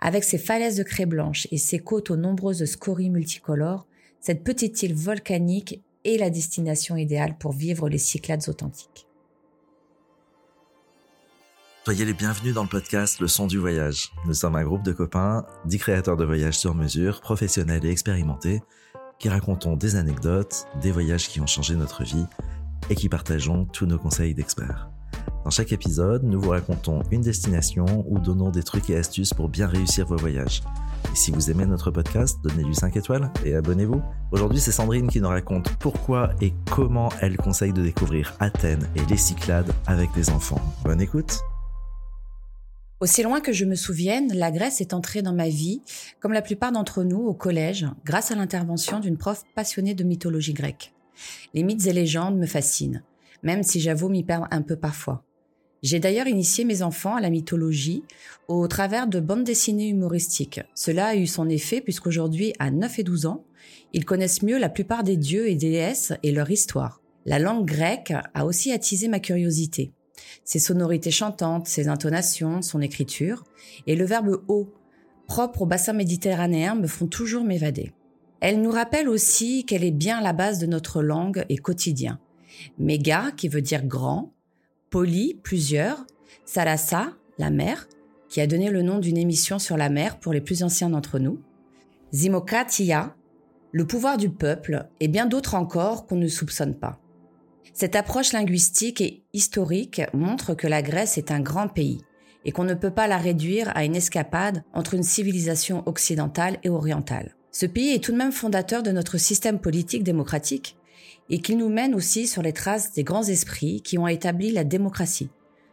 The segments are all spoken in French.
Avec ses falaises de craie blanche et ses côtes aux nombreuses scories multicolores, cette petite île volcanique est la destination idéale pour vivre les Cyclades authentiques. Soyez les bienvenus dans le podcast Le son du voyage. Nous sommes un groupe de copains, dix créateurs de voyages sur mesure, professionnels et expérimentés, qui racontons des anecdotes, des voyages qui ont changé notre vie et qui partageons tous nos conseils d'experts. Dans chaque épisode, nous vous racontons une destination ou donnons des trucs et astuces pour bien réussir vos voyages. Et si vous aimez notre podcast, donnez-lui 5 étoiles et abonnez-vous. Aujourd'hui, c'est Sandrine qui nous raconte pourquoi et comment elle conseille de découvrir Athènes et les Cyclades avec des enfants. Bonne écoute aussi loin que je me souvienne, la Grèce est entrée dans ma vie, comme la plupart d'entre nous, au collège, grâce à l'intervention d'une prof passionnée de mythologie grecque. Les mythes et légendes me fascinent, même si j'avoue m'y perdre un peu parfois. J'ai d'ailleurs initié mes enfants à la mythologie au travers de bandes dessinées humoristiques. Cela a eu son effet puisqu'aujourd'hui, à 9 et 12 ans, ils connaissent mieux la plupart des dieux et déesses et leur histoire. La langue grecque a aussi attisé ma curiosité. Ses sonorités chantantes, ses intonations, son écriture, et le verbe eau, propre au bassin méditerranéen, me font toujours m'évader. Elle nous rappelle aussi qu'elle est bien la base de notre langue et quotidien. Méga, qui veut dire grand, Poly, plusieurs, Salassa, la mer, qui a donné le nom d'une émission sur la mer pour les plus anciens d'entre nous, Zimokratia, le pouvoir du peuple, et bien d'autres encore qu'on ne soupçonne pas. Cette approche linguistique et historique montre que la Grèce est un grand pays et qu'on ne peut pas la réduire à une escapade entre une civilisation occidentale et orientale. Ce pays est tout de même fondateur de notre système politique démocratique et qu'il nous mène aussi sur les traces des grands esprits qui ont établi la démocratie.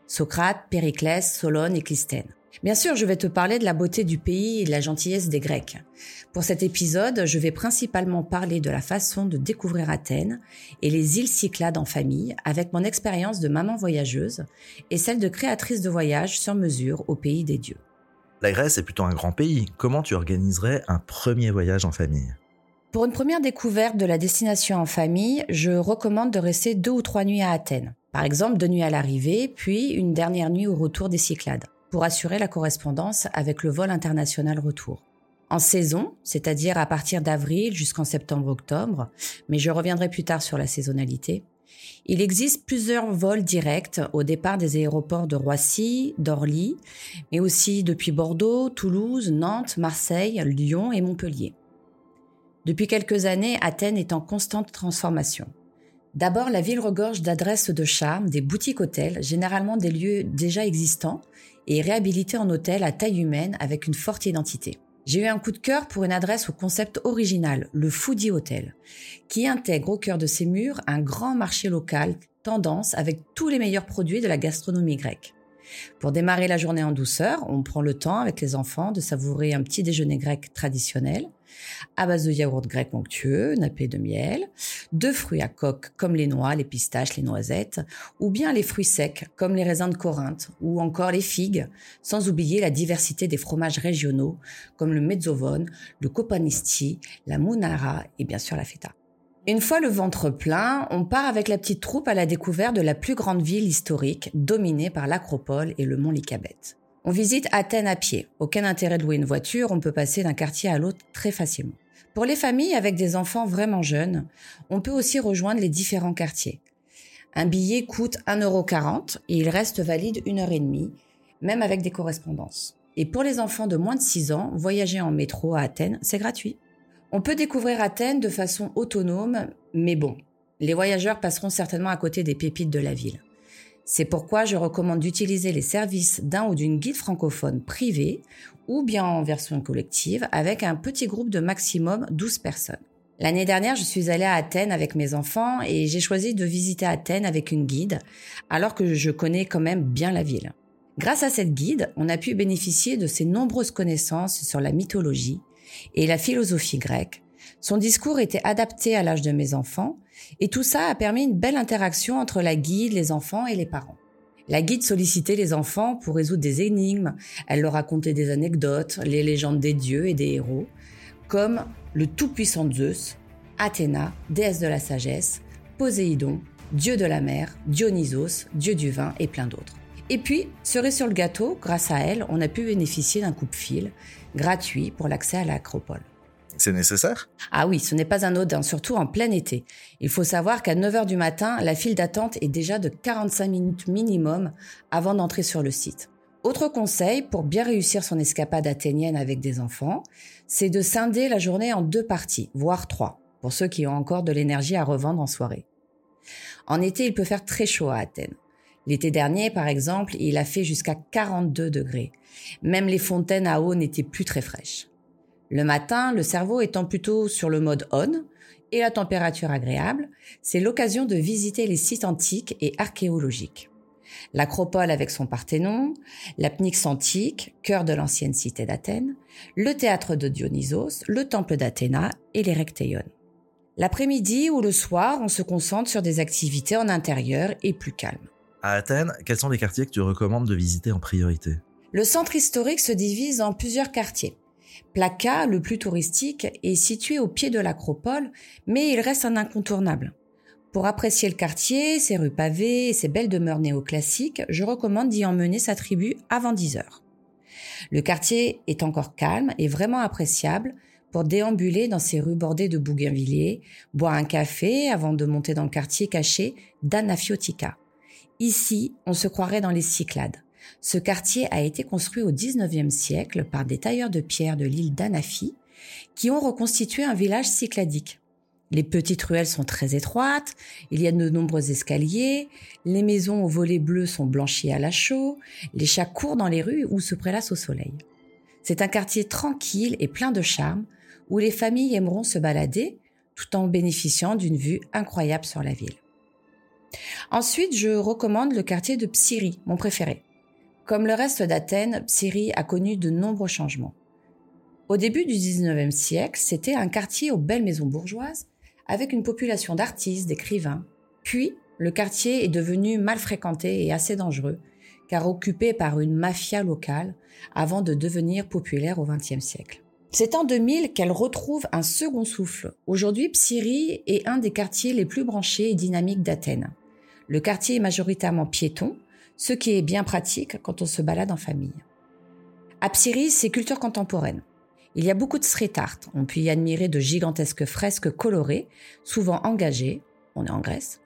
Socrate, Périclès, Solone et Clisthène. Bien sûr, je vais te parler de la beauté du pays et de la gentillesse des Grecs. Pour cet épisode, je vais principalement parler de la façon de découvrir Athènes et les îles Cyclades en famille avec mon expérience de maman voyageuse et celle de créatrice de voyages sur mesure au pays des dieux. La Grèce est plutôt un grand pays. Comment tu organiserais un premier voyage en famille? Pour une première découverte de la destination en famille, je recommande de rester deux ou trois nuits à Athènes. Par exemple, deux nuits à l'arrivée, puis une dernière nuit au retour des Cyclades, pour assurer la correspondance avec le vol international retour. En saison, c'est-à-dire à partir d'avril jusqu'en septembre-octobre, mais je reviendrai plus tard sur la saisonnalité, il existe plusieurs vols directs au départ des aéroports de Roissy, d'Orly, mais aussi depuis Bordeaux, Toulouse, Nantes, Marseille, Lyon et Montpellier. Depuis quelques années, Athènes est en constante transformation. D'abord, la ville regorge d'adresses de charme, des boutiques hôtels, généralement des lieux déjà existants, et réhabilités en hôtel à taille humaine avec une forte identité. J'ai eu un coup de cœur pour une adresse au concept original, le Foodie Hotel, qui intègre au cœur de ses murs un grand marché local tendance avec tous les meilleurs produits de la gastronomie grecque. Pour démarrer la journée en douceur, on prend le temps avec les enfants de savourer un petit déjeuner grec traditionnel, à base de yaourt grec onctueux, nappé de miel, de fruits à coque comme les noix, les pistaches, les noisettes, ou bien les fruits secs comme les raisins de Corinthe ou encore les figues, sans oublier la diversité des fromages régionaux comme le mezzovone, le copanisti, la munara et bien sûr la feta. Une fois le ventre plein, on part avec la petite troupe à la découverte de la plus grande ville historique dominée par l'acropole et le mont Lycabette. On visite Athènes à pied. Aucun intérêt de louer une voiture, on peut passer d'un quartier à l'autre très facilement. Pour les familles avec des enfants vraiment jeunes, on peut aussi rejoindre les différents quartiers. Un billet coûte 1,40€ et il reste valide une heure et demie, même avec des correspondances. Et pour les enfants de moins de 6 ans, voyager en métro à Athènes, c'est gratuit. On peut découvrir Athènes de façon autonome, mais bon, les voyageurs passeront certainement à côté des pépites de la ville. C'est pourquoi je recommande d'utiliser les services d'un ou d'une guide francophone privé ou bien en version collective avec un petit groupe de maximum 12 personnes. L'année dernière, je suis allée à Athènes avec mes enfants et j'ai choisi de visiter Athènes avec une guide alors que je connais quand même bien la ville. Grâce à cette guide, on a pu bénéficier de ses nombreuses connaissances sur la mythologie, et la philosophie grecque. Son discours était adapté à l'âge de mes enfants et tout ça a permis une belle interaction entre la guide, les enfants et les parents. La guide sollicitait les enfants pour résoudre des énigmes, elle leur racontait des anecdotes, les légendes des dieux et des héros, comme le tout-puissant Zeus, Athéna, déesse de la sagesse, Poséidon, dieu de la mer, Dionysos, dieu du vin et plein d'autres. Et puis, cerise sur le gâteau, grâce à elle, on a pu bénéficier d'un coupe-fil gratuit pour l'accès à l'acropole. C'est nécessaire? Ah oui, ce n'est pas un anodin, surtout en plein été. Il faut savoir qu'à 9h du matin, la file d'attente est déjà de 45 minutes minimum avant d'entrer sur le site. Autre conseil pour bien réussir son escapade athénienne avec des enfants, c'est de scinder la journée en deux parties, voire trois, pour ceux qui ont encore de l'énergie à revendre en soirée. En été, il peut faire très chaud à Athènes. L'été dernier, par exemple, il a fait jusqu'à 42 degrés. Même les fontaines à eau n'étaient plus très fraîches. Le matin, le cerveau étant plutôt sur le mode on et la température agréable, c'est l'occasion de visiter les sites antiques et archéologiques. L'acropole avec son Parthénon, la Pnyx antique, cœur de l'ancienne cité d'Athènes, le théâtre de Dionysos, le temple d'Athéna et les Rectéion. L'après-midi ou le soir, on se concentre sur des activités en intérieur et plus calmes. À Athènes, quels sont les quartiers que tu recommandes de visiter en priorité? Le centre historique se divise en plusieurs quartiers. Plaka, le plus touristique, est situé au pied de l'acropole, mais il reste un incontournable. Pour apprécier le quartier, ses rues pavées et ses belles demeures néoclassiques, je recommande d'y emmener sa tribu avant 10 heures. Le quartier est encore calme et vraiment appréciable pour déambuler dans ses rues bordées de bougainvilliers, boire un café avant de monter dans le quartier caché d'Anafiotica. Ici, on se croirait dans les Cyclades. Ce quartier a été construit au XIXe siècle par des tailleurs de pierre de l'île d'Anafi qui ont reconstitué un village cycladique. Les petites ruelles sont très étroites, il y a de nombreux escaliers, les maisons aux volets bleus sont blanchies à la chaux, les chats courent dans les rues ou se prélassent au soleil. C'est un quartier tranquille et plein de charme où les familles aimeront se balader tout en bénéficiant d'une vue incroyable sur la ville. Ensuite, je recommande le quartier de Psyrie, mon préféré. Comme le reste d'Athènes, Psyrie a connu de nombreux changements. Au début du 19e siècle, c'était un quartier aux belles maisons bourgeoises, avec une population d'artistes, d'écrivains. Puis, le quartier est devenu mal fréquenté et assez dangereux, car occupé par une mafia locale, avant de devenir populaire au XXe siècle. C'est en 2000 qu'elle retrouve un second souffle. Aujourd'hui, Psyrie est un des quartiers les plus branchés et dynamiques d'Athènes. Le quartier est majoritairement piéton, ce qui est bien pratique quand on se balade en famille. À c'est culture contemporaine. Il y a beaucoup de street art. On peut y admirer de gigantesques fresques colorées, souvent engagées. On est en Grèce.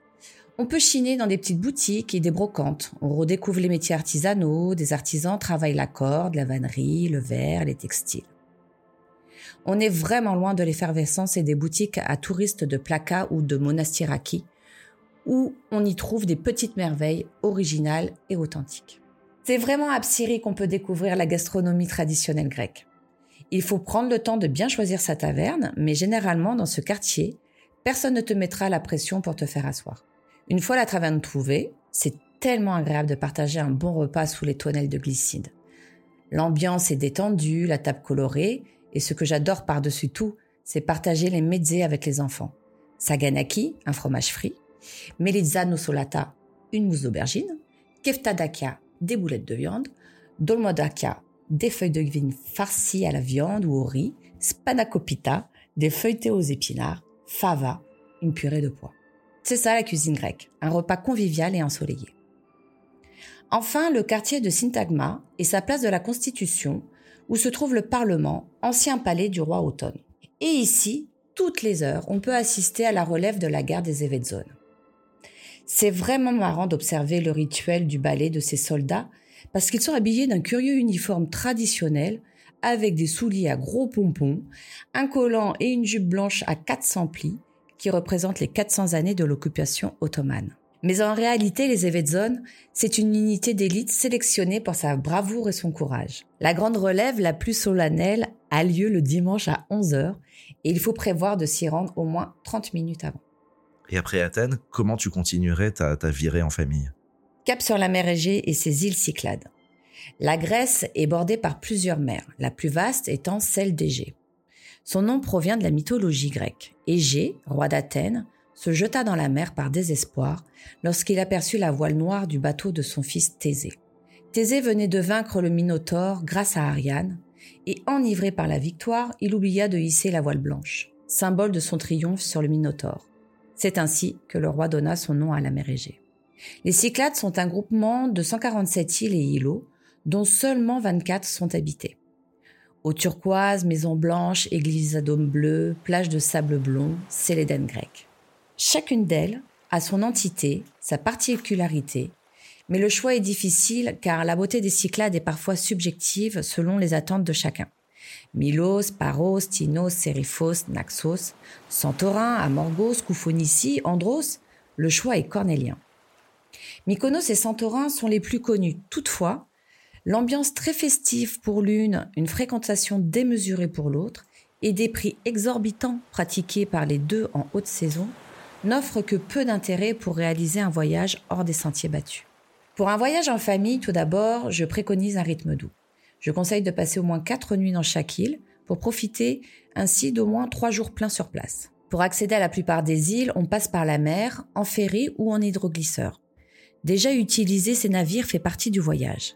On peut chiner dans des petites boutiques et des brocantes. On redécouvre les métiers artisanaux. Des artisans travaillent la corde, la vannerie, le verre, les textiles. On est vraiment loin de l'effervescence et des boutiques à touristes de Plaka ou de Monastiraki, où on y trouve des petites merveilles originales et authentiques. C'est vraiment à Psyrie qu'on peut découvrir la gastronomie traditionnelle grecque. Il faut prendre le temps de bien choisir sa taverne, mais généralement dans ce quartier, personne ne te mettra la pression pour te faire asseoir. Une fois la taverne trouvée, c'est tellement agréable de partager un bon repas sous les tonnelles de glycide. L'ambiance est détendue, la table colorée, et ce que j'adore par-dessus tout, c'est partager les mezzés avec les enfants. Saganaki, un fromage frit, Melizza solata, une mousse d'aubergine, Keftadakia, des boulettes de viande, Dolmodakia, des feuilles de vigne farcies à la viande ou au riz, Spanakopita, des feuilletés aux épinards, Fava, une purée de pois. C'est ça la cuisine grecque, un repas convivial et ensoleillé. Enfin, le quartier de Syntagma et sa place de la Constitution, où se trouve le Parlement, ancien palais du roi Automne. Et ici, toutes les heures, on peut assister à la relève de la guerre des Evetzones. C'est vraiment marrant d'observer le rituel du ballet de ces soldats parce qu'ils sont habillés d'un curieux uniforme traditionnel avec des souliers à gros pompons, un collant et une jupe blanche à 400 plis qui représentent les 400 années de l'occupation ottomane. Mais en réalité, les Evetzones, c'est une unité d'élite sélectionnée pour sa bravoure et son courage. La grande relève la plus solennelle a lieu le dimanche à 11h et il faut prévoir de s'y rendre au moins 30 minutes avant. Et après Athènes, comment tu continuerais ta, virée en famille? Cap sur la mer Égée et ses îles Cyclades. La Grèce est bordée par plusieurs mers, la plus vaste étant celle d'Égée. Son nom provient de la mythologie grecque. Égée, roi d'Athènes, se jeta dans la mer par désespoir lorsqu'il aperçut la voile noire du bateau de son fils Thésée. Thésée venait de vaincre le Minotaure grâce à Ariane, et enivré par la victoire, il oublia de hisser la voile blanche, symbole de son triomphe sur le Minotaure. C'est ainsi que le roi donna son nom à la mer Égée. Les Cyclades sont un groupement de 147 îles et îlots, dont seulement 24 sont habités. Eau turquoise, maisons blanches, églises à dôme bleu, plages de sable blond, c'est l'Éden grec. Chacune d'elles a son entité, sa particularité, mais le choix est difficile car la beauté des Cyclades est parfois subjective selon les attentes de chacun. Milos, Paros, Tinos, Seriphos, Naxos, Santorin, Amorgos, Koufonissi, Andros, le choix est cornélien. Mykonos et Santorin sont les plus connus. Toutefois, l'ambiance très festive pour l'une, une fréquentation démesurée pour l'autre, et des prix exorbitants pratiqués par les deux en haute saison n'offrent que peu d'intérêt pour réaliser un voyage hors des sentiers battus. Pour un voyage en famille, tout d'abord, je préconise un rythme doux. Je conseille de passer au moins quatre nuits dans chaque île pour profiter ainsi d'au moins trois jours pleins sur place. Pour accéder à la plupart des îles, on passe par la mer, en ferry ou en hydroglisseur. Déjà utiliser ces navires fait partie du voyage.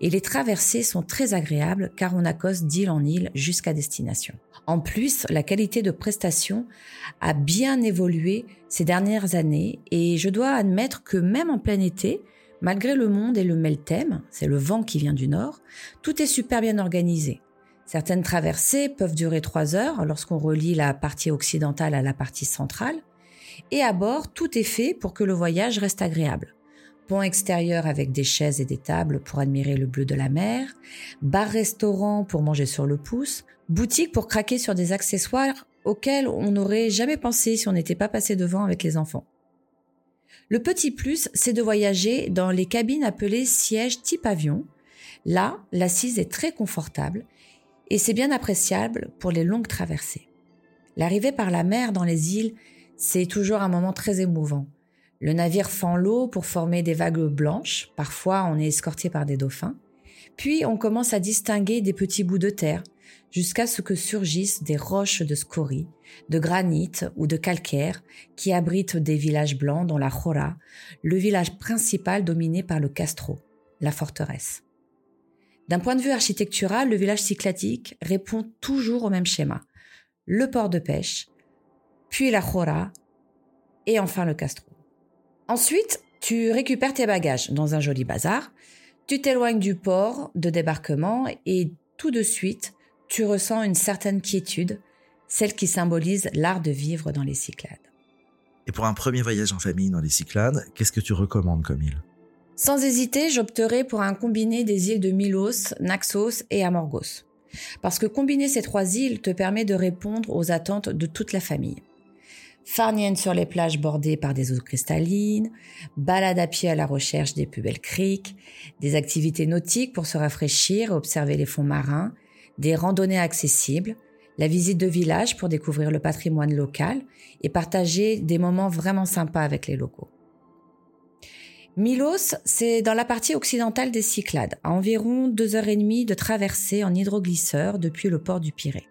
Et les traversées sont très agréables car on accoste d'île en île jusqu'à destination. En plus, la qualité de prestation a bien évolué ces dernières années et je dois admettre que même en plein été, malgré le monde et le meltem, c'est le vent qui vient du nord, tout est super bien organisé. Certaines traversées peuvent durer trois heures lorsqu'on relie la partie occidentale à la partie centrale. Et à bord, tout est fait pour que le voyage reste agréable pont extérieur avec des chaises et des tables pour admirer le bleu de la mer, bar-restaurant pour manger sur le pouce, boutique pour craquer sur des accessoires auxquels on n'aurait jamais pensé si on n'était pas passé devant avec les enfants. Le petit plus, c'est de voyager dans les cabines appelées sièges type avion. Là, l'assise est très confortable et c'est bien appréciable pour les longues traversées. L'arrivée par la mer dans les îles, c'est toujours un moment très émouvant. Le navire fend l'eau pour former des vagues blanches, parfois on est escorté par des dauphins, puis on commence à distinguer des petits bouts de terre, jusqu'à ce que surgissent des roches de scorie, de granit ou de calcaire qui abritent des villages blancs dont la Jora, le village principal dominé par le Castro, la forteresse. D'un point de vue architectural, le village cyclatique répond toujours au même schéma. Le port de pêche, puis la Jora, et enfin le Castro. Ensuite, tu récupères tes bagages dans un joli bazar, tu t'éloignes du port de débarquement et tout de suite, tu ressens une certaine quiétude, celle qui symbolise l'art de vivre dans les Cyclades. Et pour un premier voyage en famille dans les Cyclades, qu'est-ce que tu recommandes comme île? Sans hésiter, j'opterai pour un combiné des îles de Milos, Naxos et Amorgos. Parce que combiner ces trois îles te permet de répondre aux attentes de toute la famille farnienne sur les plages bordées par des eaux cristallines, balade à pied à la recherche des plus belles criques, des activités nautiques pour se rafraîchir et observer les fonds marins, des randonnées accessibles, la visite de villages pour découvrir le patrimoine local et partager des moments vraiment sympas avec les locaux. Milos, c'est dans la partie occidentale des Cyclades, à environ deux heures et demie de traversée en hydroglisseur depuis le port du Pirée.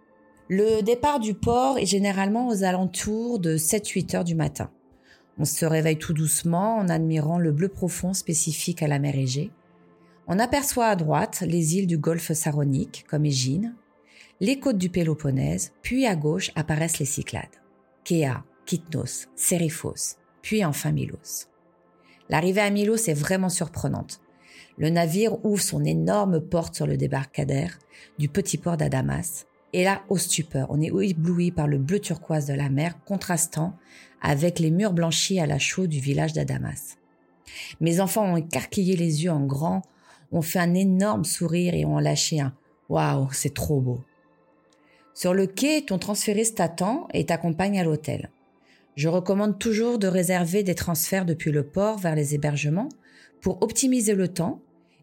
Le départ du port est généralement aux alentours de 7-8 heures du matin. On se réveille tout doucement en admirant le bleu profond spécifique à la mer Égée. On aperçoit à droite les îles du golfe Saronique, comme Égine, les côtes du Péloponnèse, puis à gauche apparaissent les Cyclades. Kea, Kitnos, Seriphos, puis enfin Milos. L'arrivée à Milos est vraiment surprenante. Le navire ouvre son énorme porte sur le débarcadère du petit port d'Adamas, et là, au stupeur, on est ébloui par le bleu turquoise de la mer contrastant avec les murs blanchis à la chaux du village d'Adamas. Mes enfants ont écarquillé les yeux en grand, ont fait un énorme sourire et ont lâché un Waouh, c'est trop beau. Sur le quai, ton transfériste t'attend et t'accompagne à l'hôtel. Je recommande toujours de réserver des transferts depuis le port vers les hébergements pour optimiser le temps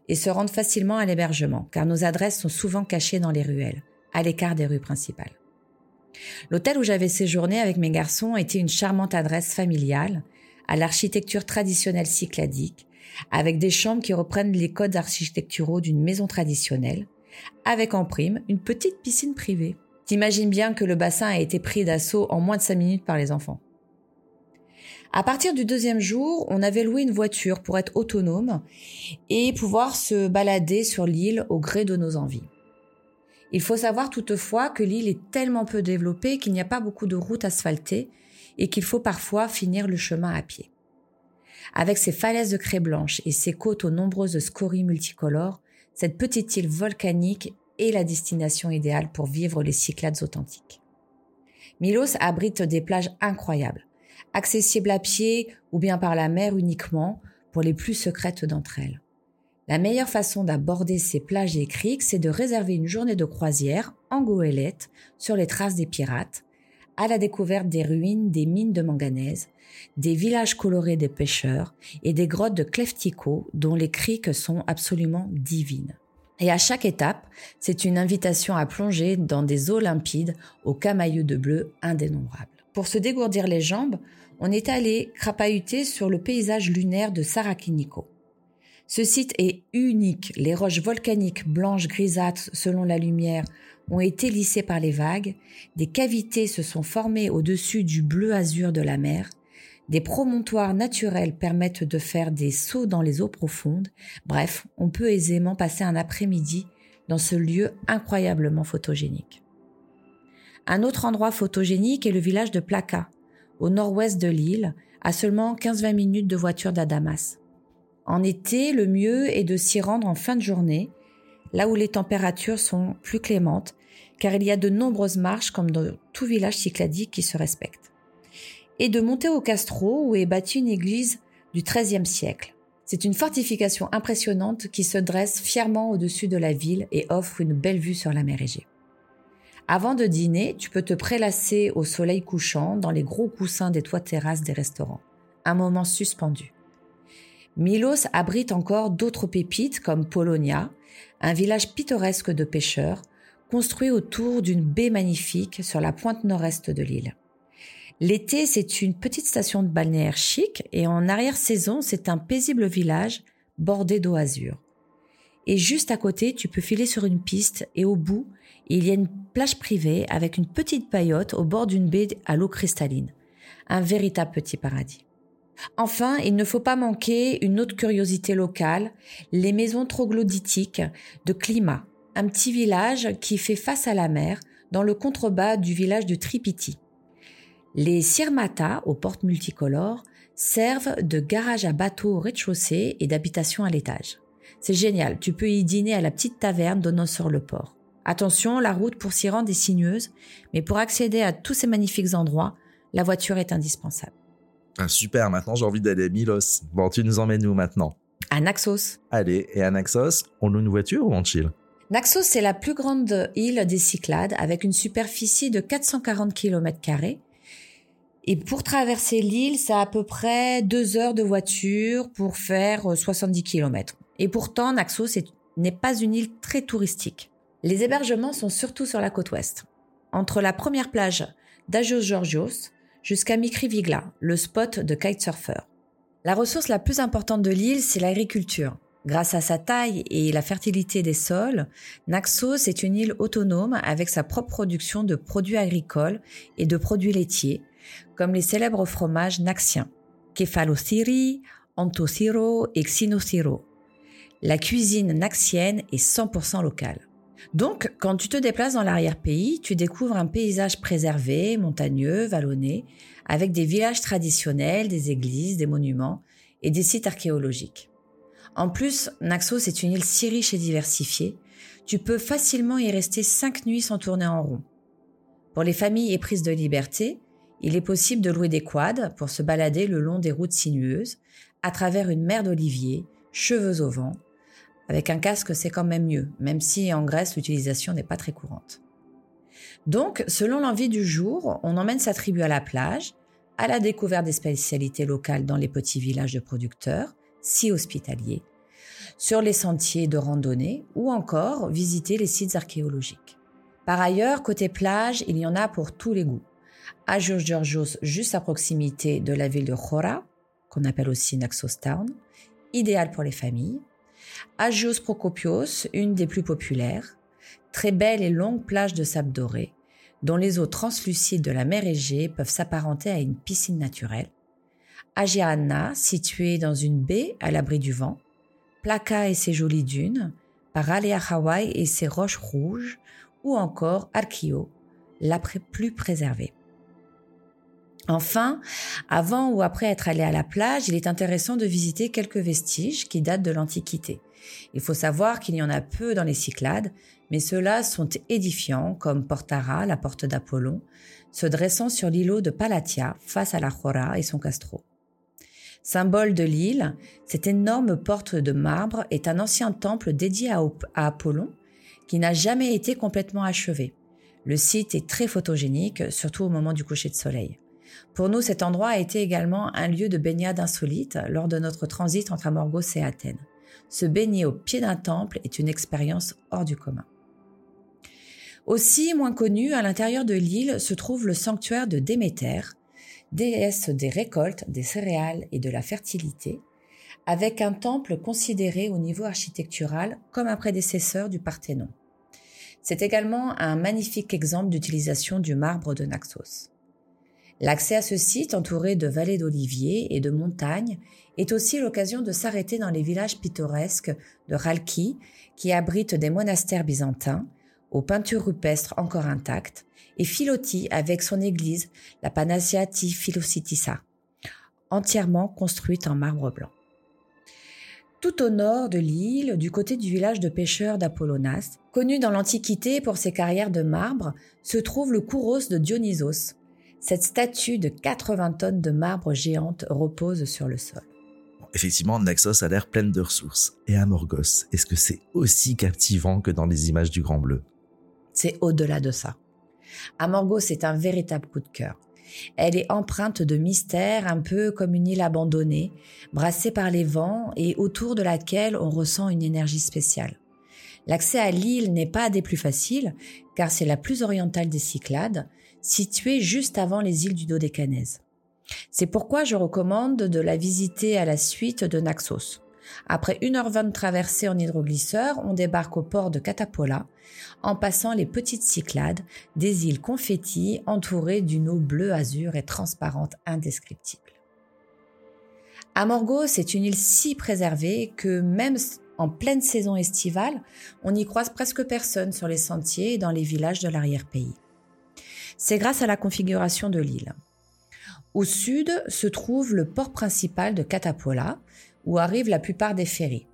et se rendre facilement à l'hébergement, car nos adresses sont souvent cachées dans les ruelles à l'écart des rues principales. L'hôtel où j'avais séjourné avec mes garçons était une charmante adresse familiale, à l'architecture traditionnelle cycladique, avec des chambres qui reprennent les codes architecturaux d'une maison traditionnelle, avec en prime une petite piscine privée. T'imagines bien que le bassin a été pris d'assaut en moins de cinq minutes par les enfants. À partir du deuxième jour, on avait loué une voiture pour être autonome et pouvoir se balader sur l'île au gré de nos envies. Il faut savoir toutefois que l'île est tellement peu développée qu'il n'y a pas beaucoup de routes asphaltées et qu'il faut parfois finir le chemin à pied. Avec ses falaises de craie blanche et ses côtes aux nombreuses scories multicolores, cette petite île volcanique est la destination idéale pour vivre les Cyclades authentiques. Milos abrite des plages incroyables, accessibles à pied ou bien par la mer uniquement pour les plus secrètes d'entre elles. La meilleure façon d'aborder ces plages et criques, c'est de réserver une journée de croisière en goélette sur les traces des pirates, à la découverte des ruines des mines de manganèse, des villages colorés des pêcheurs et des grottes de Cleftico dont les criques sont absolument divines. Et à chaque étape, c'est une invitation à plonger dans des eaux limpides aux camailleux de bleu indénombrables. Pour se dégourdir les jambes, on est allé crapahuter sur le paysage lunaire de Sarakiniko. Ce site est unique. Les roches volcaniques blanches grisâtres selon la lumière ont été lissées par les vagues, des cavités se sont formées au-dessus du bleu azur de la mer, des promontoires naturels permettent de faire des sauts dans les eaux profondes. Bref, on peut aisément passer un après-midi dans ce lieu incroyablement photogénique. Un autre endroit photogénique est le village de Plaka, au nord-ouest de l'île, à seulement 15-20 minutes de voiture d'Adamas. En été, le mieux est de s'y rendre en fin de journée, là où les températures sont plus clémentes, car il y a de nombreuses marches comme dans tout village cycladique qui se respecte et de monter au Castro où est bâtie une église du XIIIe siècle. C'est une fortification impressionnante qui se dresse fièrement au-dessus de la ville et offre une belle vue sur la mer Égée. Avant de dîner, tu peux te prélasser au soleil couchant dans les gros coussins des toits terrasses des restaurants. Un moment suspendu. Milos abrite encore d'autres pépites comme Polonia, un village pittoresque de pêcheurs, construit autour d'une baie magnifique sur la pointe nord-est de l'île. L'été, c'est une petite station de balnéaire chic et en arrière-saison, c'est un paisible village bordé d'eau azur. Et juste à côté, tu peux filer sur une piste et au bout, il y a une plage privée avec une petite paillote au bord d'une baie à l'eau cristalline. Un véritable petit paradis. Enfin, il ne faut pas manquer une autre curiosité locale, les maisons troglodytiques de climat, un petit village qui fait face à la mer dans le contrebas du village de Tripiti. Les sirmata, aux portes multicolores, servent de garage à bateau au rez-de-chaussée et d'habitation à l'étage. C'est génial, tu peux y dîner à la petite taverne donnant sur le port. Attention, la route pour s'y rendre est sinueuse, mais pour accéder à tous ces magnifiques endroits, la voiture est indispensable. Ah, super, maintenant j'ai envie d'aller à Milos. Bon, tu nous emmènes où maintenant? À Naxos. Allez, et à Naxos, on loue une voiture ou on chill? Naxos, c'est la plus grande île des Cyclades avec une superficie de 440 km et pour traverser l'île, c'est à peu près deux heures de voiture pour faire 70 euh, km. Et pourtant, Naxos n'est pas une île très touristique. Les hébergements sont surtout sur la côte ouest. Entre la première plage d'Agios Georgios jusqu'à Mikrivigla, le spot de kitesurfer. La ressource la plus importante de l'île, c'est l'agriculture. Grâce à sa taille et la fertilité des sols, Naxos est une île autonome avec sa propre production de produits agricoles et de produits laitiers, comme les célèbres fromages naxiens, Kefalosiri, Antosiro et Xinociro. La cuisine naxienne est 100% locale. Donc, quand tu te déplaces dans l'arrière-pays, tu découvres un paysage préservé, montagneux, vallonné, avec des villages traditionnels, des églises, des monuments et des sites archéologiques. En plus, Naxos est une île si riche et diversifiée, tu peux facilement y rester cinq nuits sans tourner en rond. Pour les familles éprises de liberté, il est possible de louer des quads pour se balader le long des routes sinueuses, à travers une mer d'oliviers, cheveux au vent. Avec un casque, c'est quand même mieux, même si en Grèce, l'utilisation n'est pas très courante. Donc, selon l'envie du jour, on emmène sa tribu à la plage, à la découverte des spécialités locales dans les petits villages de producteurs, si hospitaliers, sur les sentiers de randonnée ou encore visiter les sites archéologiques. Par ailleurs, côté plage, il y en a pour tous les goûts. Agios Georgios, juste à proximité de la ville de Chora, qu'on appelle aussi Naxos Town, idéal pour les familles. Agios Prokopios, une des plus populaires, très belle et longue plage de sable doré, dont les eaux translucides de la mer Égée peuvent s'apparenter à une piscine naturelle. Agiana, située dans une baie à l'abri du vent. Plaka et ses jolies dunes. Paralea Hawaii et ses roches rouges. Ou encore Arkio, la plus préservée. Enfin, avant ou après être allé à la plage, il est intéressant de visiter quelques vestiges qui datent de l'Antiquité. Il faut savoir qu'il y en a peu dans les Cyclades, mais ceux-là sont édifiants, comme Portara, la porte d'Apollon, se dressant sur l'îlot de Palatia face à la Chora et son castro. Symbole de l'île, cette énorme porte de marbre est un ancien temple dédié à, Apollon qui n'a jamais été complètement achevé. Le site est très photogénique, surtout au moment du coucher de soleil. Pour nous, cet endroit a été également un lieu de baignade insolite lors de notre transit entre Amorgos et Athènes. Se baigner au pied d'un temple est une expérience hors du commun. Aussi moins connu, à l'intérieur de l'île se trouve le sanctuaire de Déméter, déesse des récoltes, des céréales et de la fertilité, avec un temple considéré au niveau architectural comme un prédécesseur du Parthénon. C'est également un magnifique exemple d'utilisation du marbre de Naxos. L'accès à ce site, entouré de vallées d'oliviers et de montagnes, est aussi l'occasion de s'arrêter dans les villages pittoresques de Ralki, qui abritent des monastères byzantins, aux peintures rupestres encore intactes, et Philoti avec son église, la Panasiati Philocitissa, entièrement construite en marbre blanc. Tout au nord de l'île, du côté du village de pêcheurs d'Apollonas, connu dans l'Antiquité pour ses carrières de marbre, se trouve le Kouros de Dionysos. Cette statue de 80 tonnes de marbre géante repose sur le sol. Effectivement, Naxos a l'air pleine de ressources. Et Amorgos, est-ce que c'est aussi captivant que dans les images du Grand Bleu? C'est au-delà de ça. Amorgos est un véritable coup de cœur. Elle est empreinte de mystère, un peu comme une île abandonnée, brassée par les vents et autour de laquelle on ressent une énergie spéciale. L'accès à l'île n'est pas des plus faciles, car c'est la plus orientale des Cyclades, située juste avant les îles du Dodécanèse. C'est pourquoi je recommande de la visiter à la suite de Naxos. Après 1h20 de traversée en hydroglisseur, on débarque au port de Catapola, en passant les petites Cyclades, des îles confettis entourées d'une eau bleu azur et transparente indescriptible. Amorgos est une île si préservée que même en pleine saison estivale, on n'y croise presque personne sur les sentiers et dans les villages de l'arrière-pays. C'est grâce à la configuration de l'île. Au sud se trouve le port principal de Catapola, où arrivent la plupart des ferries.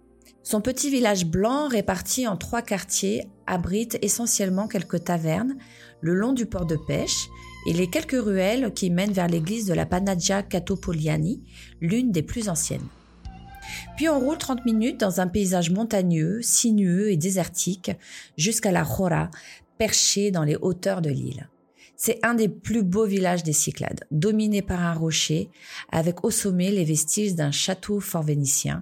Son petit village blanc, réparti en trois quartiers, abrite essentiellement quelques tavernes le long du port de pêche et les quelques ruelles qui mènent vers l'église de la Panagia Catopoliani, l'une des plus anciennes. Puis on roule 30 minutes dans un paysage montagneux, sinueux et désertique jusqu'à la Jora, perchée dans les hauteurs de l'île. C'est un des plus beaux villages des Cyclades, dominé par un rocher, avec au sommet les vestiges d'un château fort vénitien.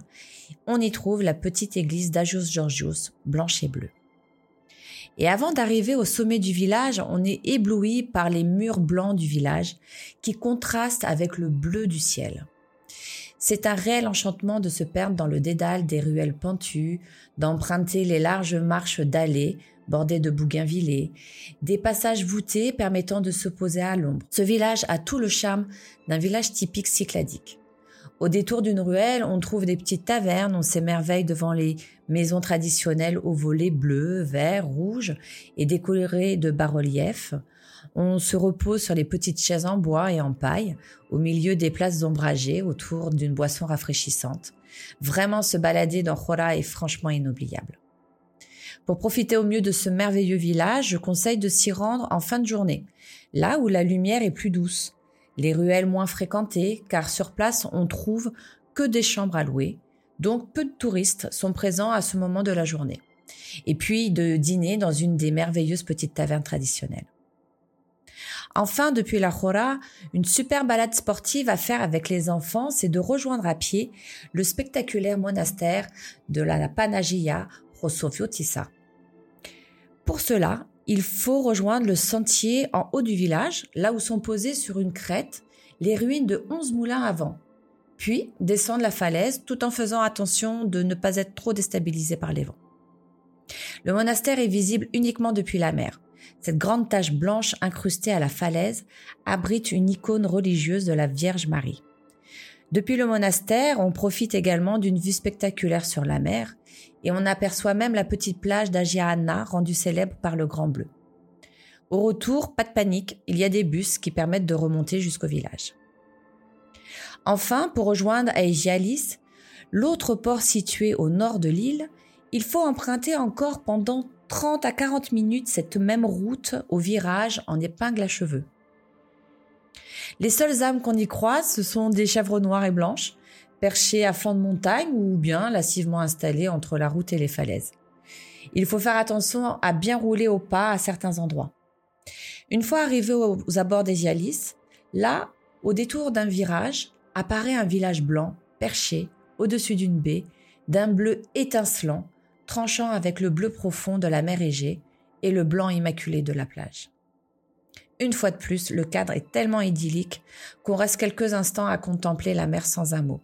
On y trouve la petite église d'Agios Georgios, blanche et bleue. Et avant d'arriver au sommet du village, on est ébloui par les murs blancs du village qui contrastent avec le bleu du ciel. C'est un réel enchantement de se perdre dans le dédale des ruelles pentues, d'emprunter les larges marches d'allées bordé de bougainvillées, des passages voûtés permettant de se poser à l'ombre. Ce village a tout le charme d'un village typique cycladique. Au détour d'une ruelle, on trouve des petites tavernes, on s'émerveille devant les maisons traditionnelles aux volets bleus, verts, rouges et décolorées de bas-reliefs. On se repose sur les petites chaises en bois et en paille, au milieu des places ombragées, autour d'une boisson rafraîchissante. Vraiment, se balader dans Jora est franchement inoubliable. Pour profiter au mieux de ce merveilleux village, je conseille de s'y rendre en fin de journée, là où la lumière est plus douce, les ruelles moins fréquentées, car sur place on trouve que des chambres à louer, donc peu de touristes sont présents à ce moment de la journée. Et puis de dîner dans une des merveilleuses petites tavernes traditionnelles. Enfin, depuis la Jora, une super balade sportive à faire avec les enfants, c'est de rejoindre à pied le spectaculaire monastère de la Panagia Rosofiotissa. Pour cela, il faut rejoindre le sentier en haut du village, là où sont posées sur une crête les ruines de 11 moulins avant, puis descendre la falaise tout en faisant attention de ne pas être trop déstabilisé par les vents. Le monastère est visible uniquement depuis la mer. Cette grande tache blanche incrustée à la falaise abrite une icône religieuse de la Vierge Marie. Depuis le monastère, on profite également d'une vue spectaculaire sur la mer et on aperçoit même la petite plage d'Agiana rendue célèbre par le Grand Bleu. Au retour, pas de panique, il y a des bus qui permettent de remonter jusqu'au village. Enfin, pour rejoindre Aegialis, l'autre port situé au nord de l'île, il faut emprunter encore pendant 30 à 40 minutes cette même route au virage en épingle à cheveux. Les seules âmes qu'on y croise, ce sont des chèvres noires et blanches, perchées à flanc de montagne ou bien lassivement installées entre la route et les falaises. Il faut faire attention à bien rouler au pas à certains endroits. Une fois arrivé aux abords des Yalis, là, au détour d'un virage, apparaît un village blanc, perché, au-dessus d'une baie, d'un bleu étincelant, tranchant avec le bleu profond de la mer Égée et le blanc immaculé de la plage. Une fois de plus, le cadre est tellement idyllique qu'on reste quelques instants à contempler la mer sans un mot.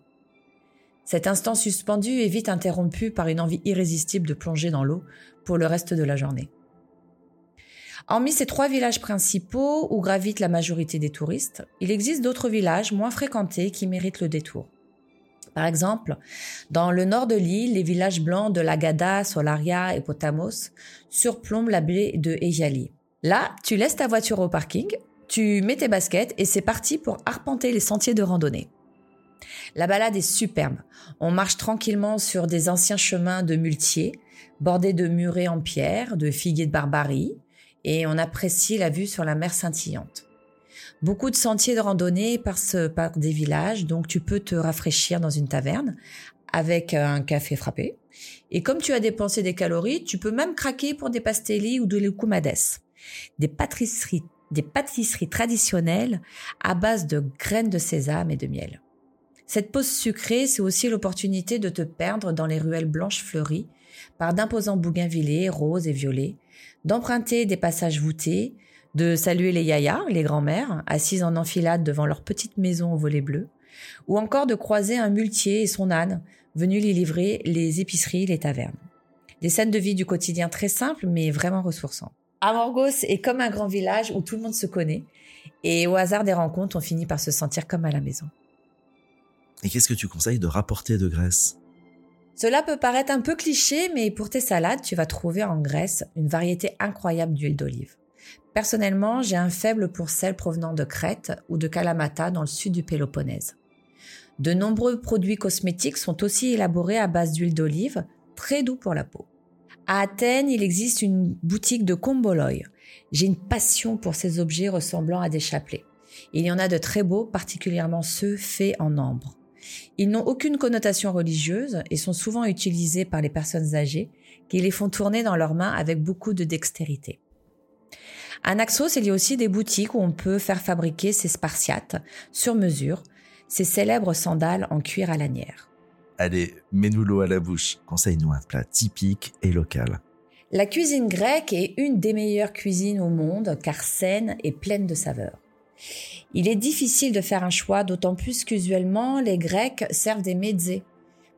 Cet instant suspendu est vite interrompu par une envie irrésistible de plonger dans l'eau pour le reste de la journée. Hormis ces trois villages principaux où gravite la majorité des touristes, il existe d'autres villages moins fréquentés qui méritent le détour. Par exemple, dans le nord de l'île, les villages blancs de Lagada, Solaria et Potamos surplombent la baie de Ejali. Là, tu laisses ta voiture au parking, tu mets tes baskets et c'est parti pour arpenter les sentiers de randonnée. La balade est superbe. On marche tranquillement sur des anciens chemins de muletiers, bordés de murets en pierre, de figuiers de barbarie, et on apprécie la vue sur la mer scintillante. Beaucoup de sentiers de randonnée passent par des villages, donc tu peux te rafraîchir dans une taverne avec un café frappé. Et comme tu as dépensé des calories, tu peux même craquer pour des pastellis ou de lecumades, des pâtisseries, des pâtisseries traditionnelles à base de graines de sésame et de miel. Cette pause sucrée, c'est aussi l'opportunité de te perdre dans les ruelles blanches fleuries par d'imposants bougainvillés roses et violets, d'emprunter des passages voûtés, de saluer les yayas, les grands-mères, assises en enfilade devant leur petite maison au volet bleu, ou encore de croiser un muletier et son âne, venus lui livrer les épiceries, les tavernes. Des scènes de vie du quotidien très simples, mais vraiment ressourçants. Amorgos est comme un grand village où tout le monde se connaît, et au hasard des rencontres, on finit par se sentir comme à la maison. Et qu'est-ce que tu conseilles de rapporter de Grèce cela peut paraître un peu cliché, mais pour tes salades, tu vas trouver en Grèce une variété incroyable d'huile d'olive. Personnellement, j'ai un faible pour celles provenant de Crète ou de Kalamata dans le sud du Péloponnèse. De nombreux produits cosmétiques sont aussi élaborés à base d'huile d'olive, très doux pour la peau. À Athènes, il existe une boutique de komboloi. J'ai une passion pour ces objets ressemblant à des chapelets. Il y en a de très beaux, particulièrement ceux faits en ambre. Ils n'ont aucune connotation religieuse et sont souvent utilisés par les personnes âgées qui les font tourner dans leurs mains avec beaucoup de dextérité. À Naxos, il y a aussi des boutiques où on peut faire fabriquer ces spartiates sur mesure, ces célèbres sandales en cuir à lanière. Allez, mets-nous l'eau à la bouche. Conseille-nous un plat typique et local. La cuisine grecque est une des meilleures cuisines au monde car saine et pleine de saveurs. Il est difficile de faire un choix, d'autant plus qu'usuellement les Grecs servent des mezzés,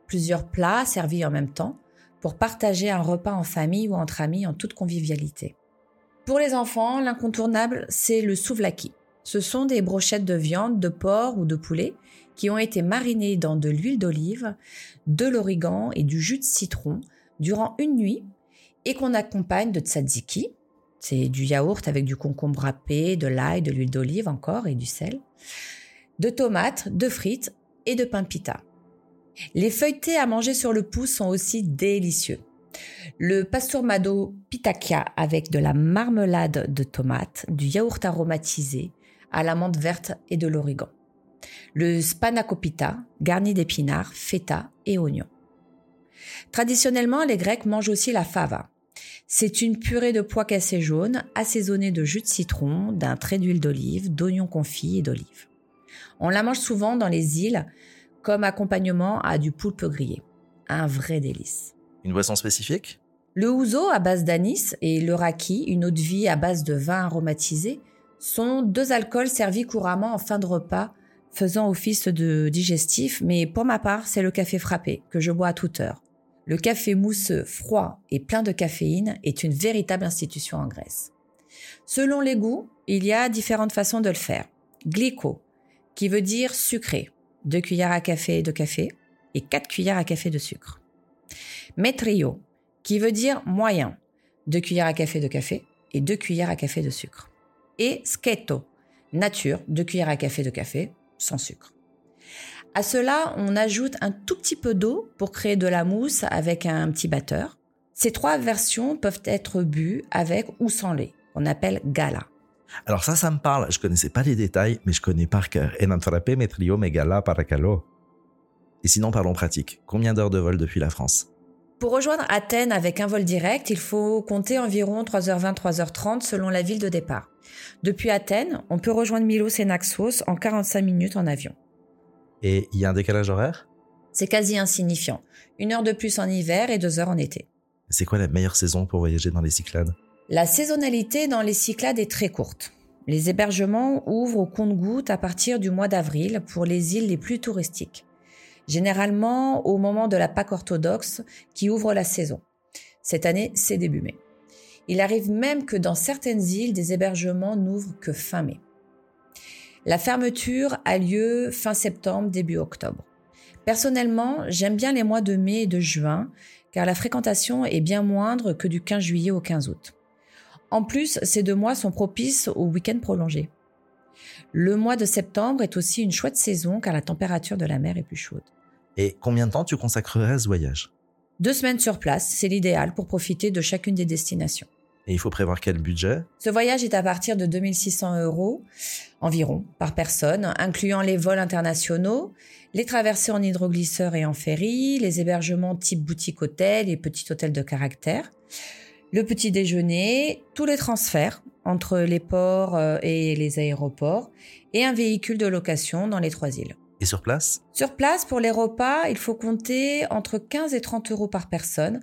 plusieurs plats servis en même temps, pour partager un repas en famille ou entre amis en toute convivialité. Pour les enfants, l'incontournable, c'est le souvlaki. Ce sont des brochettes de viande, de porc ou de poulet qui ont été marinées dans de l'huile d'olive, de l'origan et du jus de citron durant une nuit et qu'on accompagne de tzatziki, c'est du yaourt avec du concombre râpé, de l'ail, de l'huile d'olive encore et du sel, de tomates, de frites et de pain pita. Les feuilletés à manger sur le pouce sont aussi délicieux. Le pasturmado pitakia avec de la marmelade de tomates, du yaourt aromatisé, à la menthe verte et de l'origan. Le spanakopita garni d'épinards, feta et oignons. Traditionnellement, les Grecs mangent aussi la fava, c'est une purée de pois cassés jaunes assaisonnée de jus de citron, d'un trait d'huile d'olive, d'oignons confits et d'olive. On la mange souvent dans les îles comme accompagnement à du poulpe grillé. Un vrai délice. Une boisson spécifique? Le ouzo à base d'anis et le raki, une eau de vie à base de vin aromatisé, sont deux alcools servis couramment en fin de repas, faisant office de digestif, mais pour ma part, c'est le café frappé que je bois à toute heure. Le café mousseux, froid et plein de caféine est une véritable institution en Grèce. Selon les goûts, il y a différentes façons de le faire. Glyco, qui veut dire sucré, deux cuillères à café de café et quatre cuillères à café de sucre. Metrio, qui veut dire moyen, deux cuillères à café de café et 2 cuillères à café de sucre. Et scheto, nature, 2 cuillères à café de café, sans sucre. À cela, on ajoute un tout petit peu d'eau pour créer de la mousse avec un petit batteur. Ces trois versions peuvent être bues avec ou sans lait, qu'on appelle gala. Alors ça, ça me parle. Je connaissais pas les détails, mais je connais par cœur. Metrio megala paracalo. Et sinon, parlons pratique. Combien d'heures de vol depuis la France? Pour rejoindre Athènes avec un vol direct, il faut compter environ 3h20, 3h30 selon la ville de départ. Depuis Athènes, on peut rejoindre Milos et Naxos en 45 minutes en avion. Et il y a un décalage horaire? C'est quasi insignifiant. Une heure de plus en hiver et deux heures en été. C'est quoi la meilleure saison pour voyager dans les Cyclades? La saisonnalité dans les Cyclades est très courte. Les hébergements ouvrent au compte-gouttes à partir du mois d'avril pour les îles les plus touristiques. Généralement au moment de la Pâque orthodoxe qui ouvre la saison. Cette année, c'est début mai. Il arrive même que dans certaines îles, des hébergements n'ouvrent que fin mai. La fermeture a lieu fin septembre, début octobre. Personnellement, j'aime bien les mois de mai et de juin, car la fréquentation est bien moindre que du 15 juillet au 15 août. En plus, ces deux mois sont propices au week-end prolongé. Le mois de septembre est aussi une chouette saison car la température de la mer est plus chaude. Et combien de temps tu consacrerais à ce voyage? Deux semaines sur place, c'est l'idéal pour profiter de chacune des destinations. Et il faut prévoir quel budget? Ce voyage est à partir de 2600 euros environ par personne, incluant les vols internationaux, les traversées en hydroglisseur et en ferry, les hébergements type boutique hôtel et petit hôtel de caractère, le petit déjeuner, tous les transferts entre les ports euh, et les aéroports, et un véhicule de location dans les trois îles. Et sur place? Sur place, pour les repas, il faut compter entre 15 et 30 euros par personne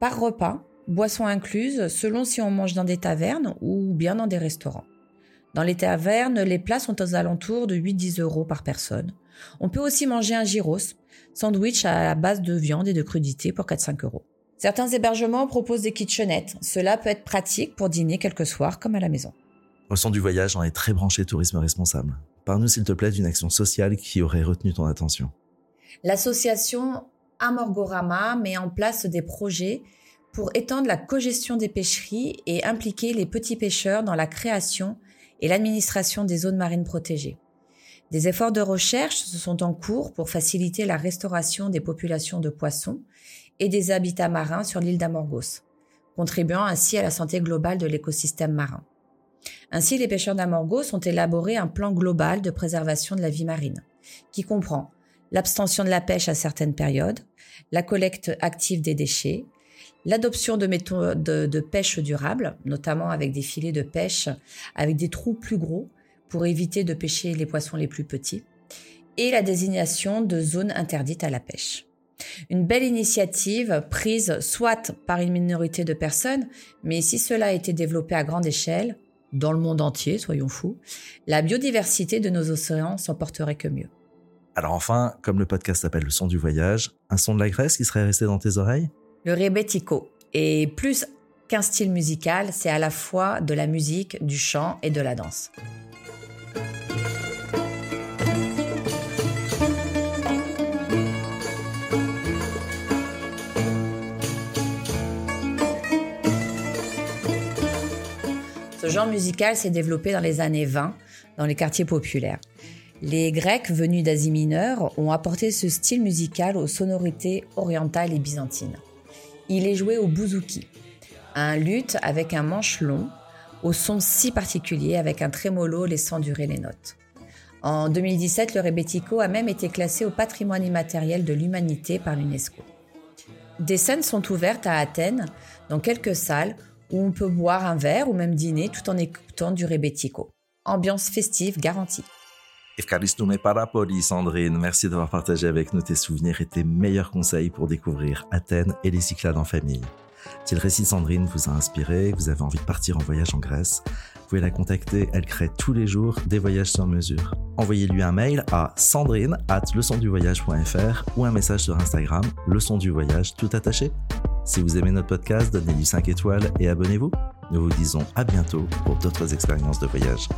par repas, boissons incluses, selon si on mange dans des tavernes ou bien dans des restaurants. Dans les tavernes, les plats sont aux alentours de 8-10 euros par personne. On peut aussi manger un gyros, sandwich à la base de viande et de crudités pour 4-5 euros. Certains hébergements proposent des kitchenettes. Cela peut être pratique pour dîner quelques soirs comme à la maison. Au son du voyage, on est très branché tourisme responsable. Parle-nous s'il te plaît d'une action sociale qui aurait retenu ton attention. L'association Amorgorama met en place des projets pour étendre la cogestion des pêcheries et impliquer les petits pêcheurs dans la création et l'administration des zones marines protégées. Des efforts de recherche se sont en cours pour faciliter la restauration des populations de poissons et des habitats marins sur l'île d'Amorgos, contribuant ainsi à la santé globale de l'écosystème marin. Ainsi, les pêcheurs d'Amorgos ont élaboré un plan global de préservation de la vie marine, qui comprend l'abstention de la pêche à certaines périodes, la collecte active des déchets, l'adoption de méthodes de pêche durable, notamment avec des filets de pêche avec des trous plus gros pour éviter de pêcher les poissons les plus petits, et la désignation de zones interdites à la pêche. Une belle initiative prise soit par une minorité de personnes, mais si cela a été développé à grande échelle, dans le monde entier, soyons fous, la biodiversité de nos océans s'en porterait que mieux. Alors enfin, comme le podcast s'appelle Le son du voyage, un son de la Grèce qui serait resté dans tes oreilles? Le rebetiko. Et plus qu'un style musical, c'est à la fois de la musique, du chant et de la danse. Ce genre musical s'est développé dans les années 20 dans les quartiers populaires. Les Grecs venus d'Asie mineure ont apporté ce style musical aux sonorités orientales et byzantines. Il est joué au bouzouki, un luth avec un manche long, au son si particulier avec un trémolo laissant durer les notes. En 2017, le rebetiko a même été classé au patrimoine immatériel de l'humanité par l'UNESCO. Des scènes sont ouvertes à Athènes, dans quelques salles où on peut boire un verre ou même dîner tout en écoutant du rebetiko. Ambiance festive garantie. Efkaristume Parapoli, Sandrine. Merci d'avoir partagé avec nous tes souvenirs et tes meilleurs conseils pour découvrir Athènes et les Cyclades en famille. Si le récit de Sandrine vous a inspiré, vous avez envie de partir en voyage en Grèce, vous pouvez la contacter. Elle crée tous les jours des voyages sur mesure. Envoyez-lui un mail à sandrine at leçonduvoyage.fr ou un message sur Instagram, leçon voyage, tout attaché. Si vous aimez notre podcast, donnez-lui 5 étoiles et abonnez-vous. Nous vous disons à bientôt pour d'autres expériences de voyage.